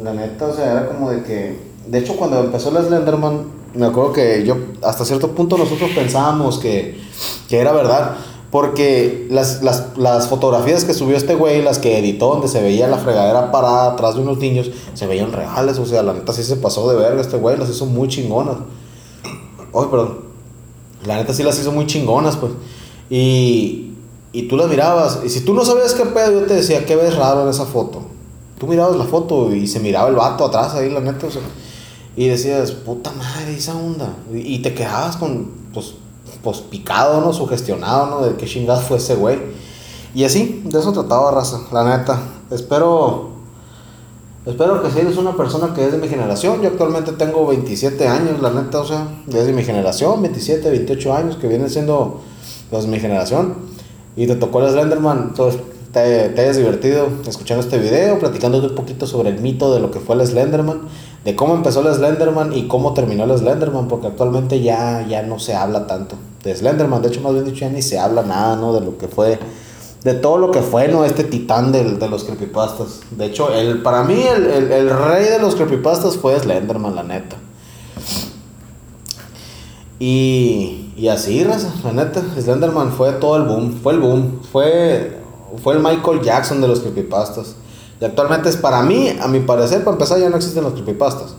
La neta, o sea, era como de que... De hecho, cuando empezó el Slenderman, me acuerdo que yo, hasta cierto punto nosotros pensábamos que, que era verdad. Porque las, las, las, fotografías que subió este güey, las que editó, donde se veía la fregadera parada atrás de unos niños, se veían reales. O sea, la neta sí se pasó de verga este güey, las hizo muy chingonas. Ay, perdón. La neta sí las hizo muy chingonas, pues. Y, y tú las mirabas. Y si tú no sabías qué pedo, yo te decía, ¿qué ves raro en esa foto? Tú mirabas la foto y se miraba el vato atrás ahí, la neta. O sea, y decías, puta madre, esa onda. Y, y te quedabas con, pues, pues picado, ¿no? Sugestionado, ¿no? De qué chingados fue ese güey. Y así, de eso trataba raza, la neta. Espero, espero que si eres una persona que es de mi generación. Yo actualmente tengo 27 años, la neta, o sea, desde mi generación, 27, 28 años, que viene siendo pues mi generación. Y te tocó el Slenderman, entonces te, te hayas divertido escuchando este video, platicándote un poquito sobre el mito de lo que fue el Slenderman de cómo empezó el Slenderman y cómo terminó el Slenderman, porque actualmente ya, ya no se habla tanto de Slenderman, de hecho más bien dicho ya ni se habla nada, ¿no? De lo que fue, de todo lo que fue, ¿no? Este titán de los creepypastas. De hecho, el, para mí el, el, el rey de los creepypastas fue Slenderman, la neta. Y, y así, la neta, Slenderman fue todo el boom, fue el boom, fue, fue el Michael Jackson de los creepypastas. Y actualmente es para mí, a mi parecer, para empezar, ya no existen los creepypastas.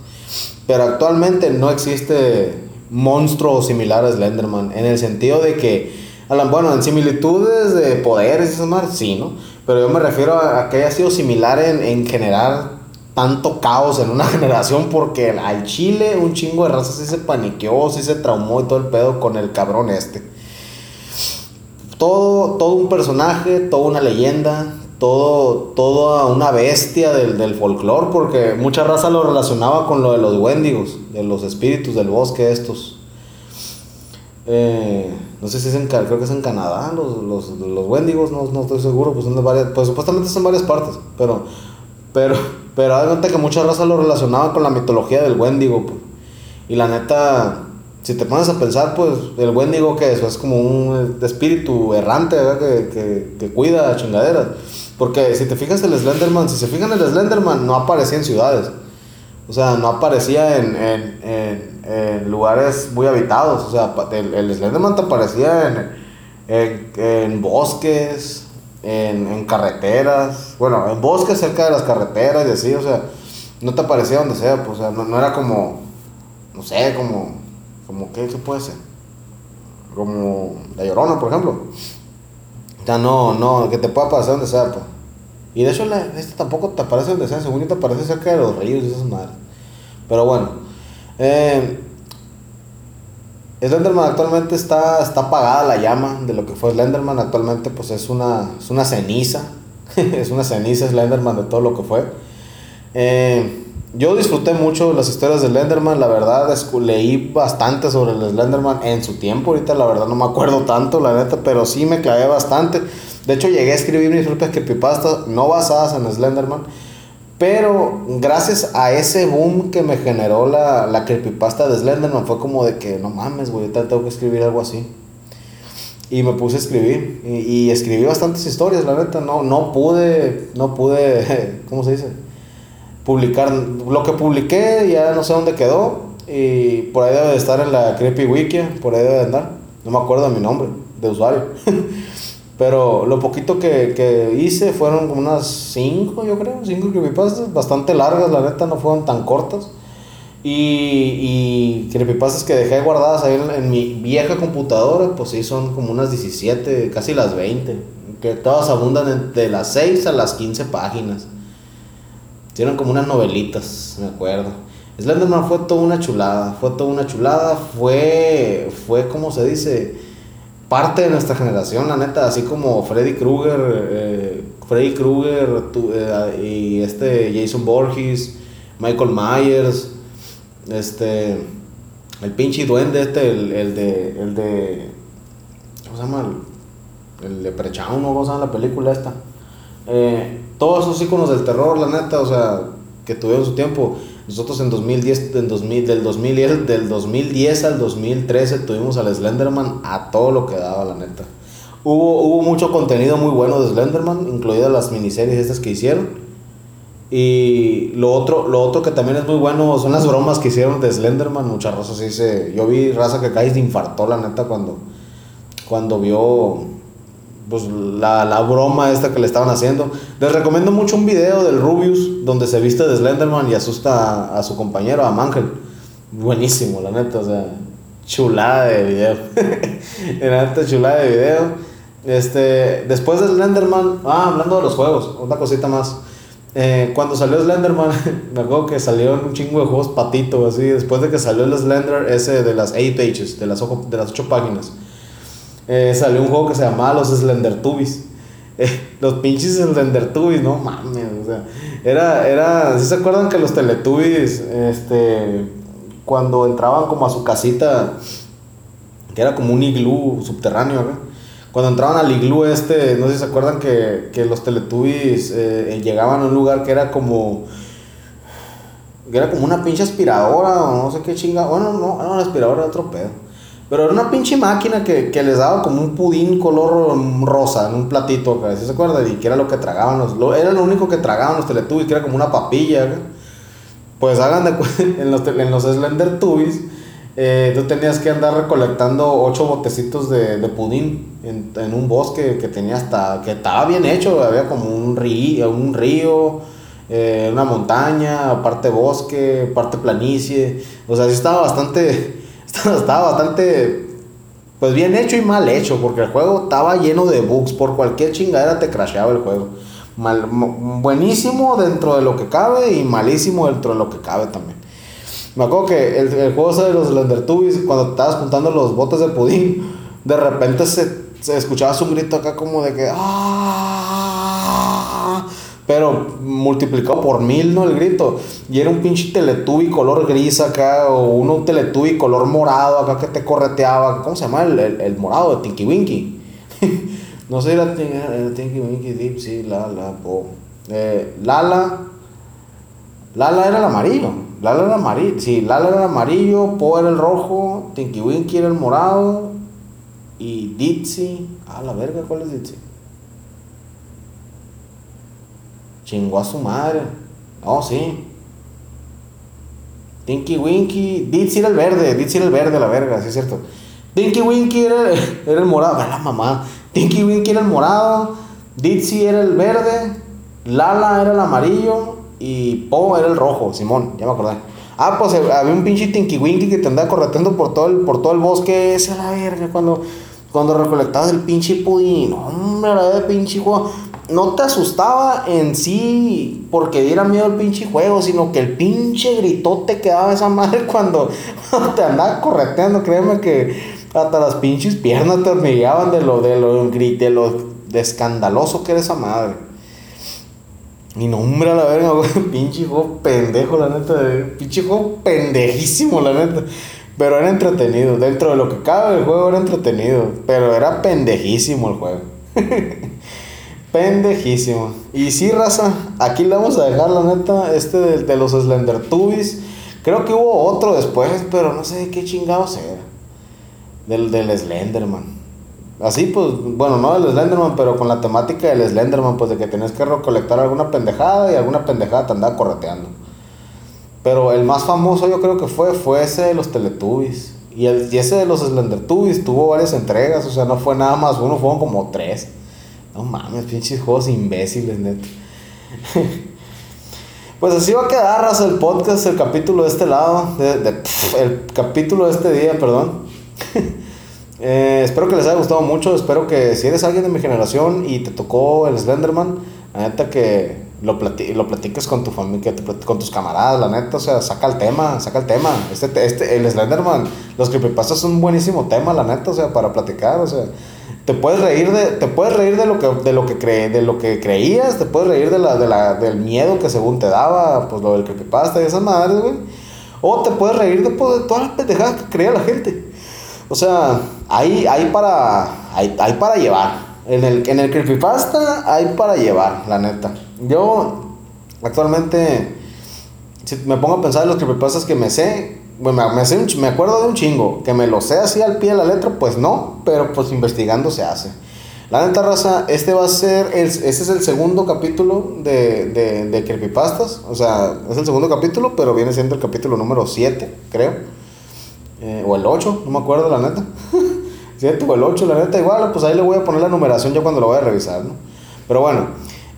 Pero actualmente no existe monstruo similar a Slenderman. En el sentido de que, bueno, en similitudes de poderes y esas más, sí, ¿no? Pero yo me refiero a, que haya sido similar en, en generar tanto caos en una <laughs> generación porque al Chile un chingo de razas sí se paniqueó, sí se traumó y todo el pedo con el cabrón este. Todo, todo un personaje, toda una leyenda, todo, toda una bestia del, del folclore, porque mucha raza lo relacionaba con lo de los wendigos, de los espíritus del bosque estos. Eh, no sé si es en, creo que es en Canadá, los, los, los wendigos, no, no, estoy seguro, pues son de varias, pues supuestamente son varias partes, pero, pero, pero hay que mucha raza lo relacionaba con la mitología del wendigo, pues. y la neta, si te pones a pensar, pues el wendigo que eso es como un espíritu errante, Que, que, que cuida chingaderas. Porque si te fijas el Slenderman, si se fijan el Slenderman, no aparecía en ciudades. O sea, no aparecía en, en, en, lugares muy habitados. O sea, el, el Slenderman te aparecía en, bosques, en, carreteras. Bueno, en bosques cerca de las carreteras y así. O sea, no te aparecía donde sea. Pues, o sea, no, era como, no sé, como, como ¿qué, qué puede ser? Como La Llorona, por ejemplo. Ya no, no, que te pueda pasar donde sea, pues. Y de hecho, la, este tampoco te aparece donde sea, según te aparece cerca de los ríos y esas madres. Pero bueno. Eh, Slenderman actualmente está, está apagada la llama de lo que fue Slenderman. Actualmente, pues es una, es una ceniza. <laughs> es una ceniza Slenderman de todo lo que fue. Eh, yo disfruté mucho las historias de Slenderman, la verdad, leí bastante sobre el Slenderman en su tiempo, ahorita la verdad no me acuerdo tanto, la neta, pero sí me clavé bastante. De hecho, llegué a escribir mis propias creepypastas, no basadas en Slenderman, pero gracias a ese boom que me generó la, la creepypasta de Slenderman, fue como de que, no mames, güey, ahorita tengo que escribir algo así. Y me puse a escribir, y, y escribí bastantes historias, la neta, no, no pude, no pude, <laughs> ¿cómo se dice? Publicar lo que publiqué, ya no sé dónde quedó. Y por ahí debe de estar en la Creepy Wiki, por ahí debe de andar. No me acuerdo de mi nombre de usuario. <laughs> Pero lo poquito que, que hice fueron como unas 5, yo creo, 5 creepypastas, bastante largas, la neta, no fueron tan cortas. Y, y creepypastas que dejé guardadas ahí en, en, mi vieja computadora, pues sí, son como unas 17, casi las 20. Que todas abundan de las 6 a las 15 páginas. Hicieron como unas novelitas, me acuerdo. Slenderman fue toda una chulada, fue toda una chulada, fue, fue como se dice, parte de nuestra generación, la neta, así como Freddy Krueger, eh, Freddy Krueger eh, y este Jason Borges, Michael Myers, este, El pinche duende este, el, el de. El de. ¿Cómo se llama? El, el de Prechaun, ¿no? ¿Cómo se llama la película esta? Eh, todos esos iconos del terror, la neta, o sea, que tuvieron su tiempo. Nosotros en 2010, en 2000, del, 2010, del 2010 al 2013 tuvimos al Slenderman a todo lo que daba, la neta. Hubo, hubo mucho contenido muy bueno de Slenderman, incluidas las miniseries estas que hicieron. Y lo otro, lo otro que también es muy bueno son las bromas que hicieron de Slenderman. Mucha raza se dice. Yo vi raza que cae de infartó, la neta, cuando, cuando vio pues, la, la, broma esta que le estaban haciendo. Les recomiendo mucho un video del Rubius donde se viste de Slenderman y asusta a, su compañero, a Mangel. Buenísimo, la neta, o sea, chulada de video. <laughs> la neta, chulada de video. Este, después de Slenderman, ah, hablando de los juegos, una cosita más. Eh, cuando salió Slenderman, <laughs> me acuerdo que salió un chingo de juegos patito, así. Después de que salió el Slender, ese de las 8 pages, de las, de las 8 páginas, eh, salió un juego que se llamaba Los Slender Tubbies. Eh, los pinches Slender Tubbies, no mames, o sea, era, era, ¿sí se acuerdan que los Teletubbies, este, cuando entraban como a su casita, que era como un iglú subterráneo. Cuando entraban al iglú este, no sé si se acuerdan que, que los Teletubbies eh, llegaban a un lugar que era como... Era como una pinche aspiradora o no sé qué chinga. Bueno, no, era una aspiradora de otro pedo. Pero era una pinche máquina que, que les daba como un pudín color rosa en un platito, ¿sí se acuerdan? Y que era lo que tragaban los... Lo, era lo único que tragaban los Teletubbies, que era como una papilla, Pues hagan de <laughs> en los, en los Slender Tubbies eh, tú tenías que andar recolectando ocho botecitos de, de pudín en, en, un bosque que tenía hasta, que estaba bien hecho, había como un río, un río eh, una montaña, parte bosque, parte planicie, o sea, sí estaba bastante, <laughs> estaba bastante, pues bien hecho y mal hecho, porque el juego estaba lleno de bugs, por cualquier chingadera te crasheaba el juego. Buenísimo dentro de lo que cabe y malísimo dentro de lo que cabe también. Me acuerdo que el, el juego de los Slendertubbies, cuando estabas juntando los botes de pudín, de repente se, se escuchaba un grito acá como de que. ¡Ah! Pero multiplicado por mil, ¿no? El grito. Y era un pinche Teletubby color gris acá, o uno Teletubby color morado acá que te correteaba. ¿Cómo se llama? El, el, morado de Tinky Winky. <laughs> no sé, era, era Tinky Winky, Deep, Lala, Po. Eh, Lala. Lala era el amarillo. Lala era amarillo. Sí, Lala era el amarillo, Po era el rojo, Tinky Winky era el morado. Y Ditsy. Ah, la verga, ¿cuál es Ditsy? Chingó a su madre. Oh, sí. Tinky Winky. Ditsy era el verde. Ditsy era el verde, la verga, sí es cierto. Tinky Winky era, <laughs> era el morado. la mamá. Tinky Winky era el morado. Ditsy era el verde. Lala era el amarillo y Po era el rojo, Simón, ya me acordé. Ah, pues eh, había un pinche Tinky Winky que te andaba correteando por todo el, por todo el bosque ese a la verga cuando, cuando recolectabas el pinche pudín. Hombre, la de pinche juego. No te asustaba en sí porque diera miedo el pinche juego, sino que el pinche gritote que daba esa madre <laughs> cuando, te andaba correteando. Créeme que hasta las pinches piernas te hormigueaban de lo, de lo, de lo de escandaloso que era esa madre. Y no, hombre, a la verga. <laughs> Pinche juego pendejo, la neta. Pinche juego pendejísimo, la neta. Pero era entretenido. Dentro de lo que cabe el juego era entretenido. Pero era pendejísimo el juego. <laughs> pendejísimo. Y sí, raza. Aquí le vamos a dejar, la neta. Este de, los Slender Tubbies. Creo que hubo otro después, pero no sé qué chingados era. Del, del Slenderman. Así, pues, bueno, no del Slenderman, pero con la temática del Slenderman, pues de que tenés que recolectar alguna pendejada y alguna pendejada te andaba correteando. Pero el más famoso yo creo que fue, fue ese de los Teletubbies. Y, el, ese de los Slendertubbies tuvo varias entregas, o sea, no fue nada más uno, fueron como tres. No mames, pinches juegos imbéciles, neto. pues así va a quedar, raza, el podcast, el capítulo de este lado, el capítulo de este día, perdón. <laughs> Eh, espero que les haya gustado mucho. Espero que si eres alguien de mi generación y te tocó el Slenderman, la neta que lo, lo platiques con tu familia, con tus camaradas, la neta, o sea, saca el tema, saca el tema. Este, este, el Slenderman, los creepypastas son un buenísimo tema, la neta, o sea, para platicar, o sea, te puedes reír de, te puedes reír de lo que, de lo que cree, de lo que creías, te puedes reír de la, de la, del miedo que según te daba, pues lo del creepypasta y esas madres, güey O te puedes reír de, pues, de todas las pendejadas que creía la gente. O sea, hay, hay, para, hay, hay para llevar. En el, en el creepypasta hay para llevar, la neta. Yo actualmente, si me pongo a pensar en los creepypastas que me sé, me, me, me acuerdo de un chingo. Que me lo sé así al pie de la letra, pues no, pero pues investigando se hace. La neta raza, este va a ser, el, este es el segundo capítulo de, de, de Creepypastas. O sea, es el segundo capítulo, pero viene siendo el capítulo número 7, creo. Eh, o el 8, no me acuerdo la neta. <laughs> 7 o el 8, la neta, igual, pues ahí le voy a poner la numeración ya cuando lo voy a revisar, ¿no? Pero bueno,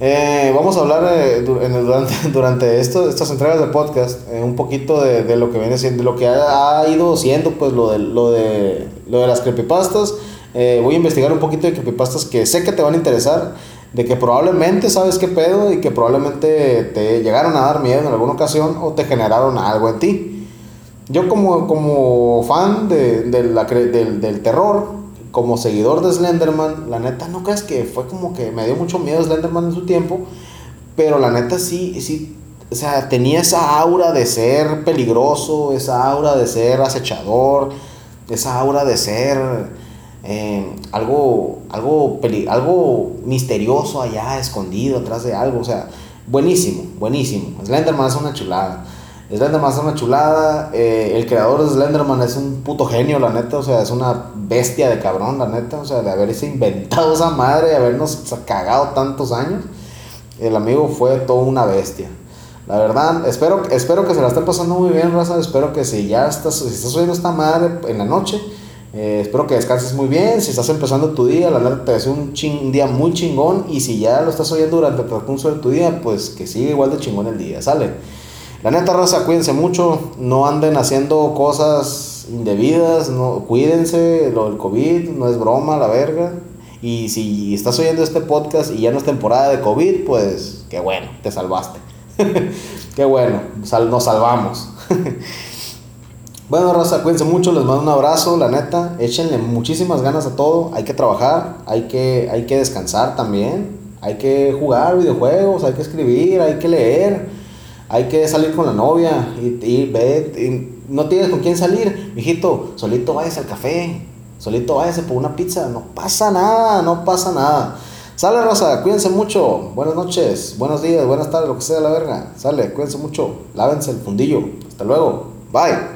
eh, vamos a hablar eh, durante, <laughs> durante esto, estas entregas de podcast eh, un poquito de, de, lo que viene siendo, lo que ha, ha, ido siendo, pues lo de, lo de, lo de las creepypastas. voy a investigar un poquito de creepypastas que sé que te van a interesar, de que probablemente sabes qué pedo y que probablemente te llegaron a dar miedo en alguna ocasión o te generaron algo en ti. Yo como, como fan de, de la, del, del terror, como seguidor de Slenderman, la neta no crees que fue como que me dio mucho miedo Slenderman en su tiempo, pero la neta sí, sí, o sea, tenía esa aura de ser peligroso, esa aura de ser acechador, esa aura de ser eh, algo, algo, algo misterioso allá, escondido atrás de algo, o sea, buenísimo, buenísimo. Slenderman es una chulada. Slenderman es una chulada. Eh, el creador de Slenderman es un puto genio, la neta. O sea, es una bestia de cabrón, la neta. O sea, de haberse inventado esa madre, de habernos cagado tantos años. El amigo fue toda una bestia. La verdad, espero, espero que se la estén pasando muy bien, raza. Espero que si ya estás, si estás oyendo esta madre en la noche, eh, espero que descanses muy bien. Si estás empezando tu día, la neta te deseo un, un día muy chingón. Y si ya lo estás oyendo durante el transcurso de tu día, pues que siga igual de chingón el día, ¿sale? La neta, raza, cuídense mucho, no anden haciendo cosas indebidas, no, cuídense, lo del COVID no es broma, la verga. Y si estás oyendo este podcast y ya no es temporada de COVID, pues qué bueno, te salvaste. <laughs> qué bueno, sal, nos salvamos. <laughs> bueno, raza, cuídense mucho, les mando un abrazo, la neta, échenle muchísimas ganas a todo, hay que trabajar, hay que, hay que descansar también, hay que jugar videojuegos, hay que escribir, hay que leer hay que salir con la novia y, y ve, no tienes con quién salir, mijito, solito vayas al café, solito váyase por una pizza, no pasa nada, no pasa nada. Sale Rosa, cuídense mucho, buenas noches, buenos días, buenas tardes, lo que sea la verga. Sale, cuídense mucho, lávense el fundillo. Hasta luego, bye.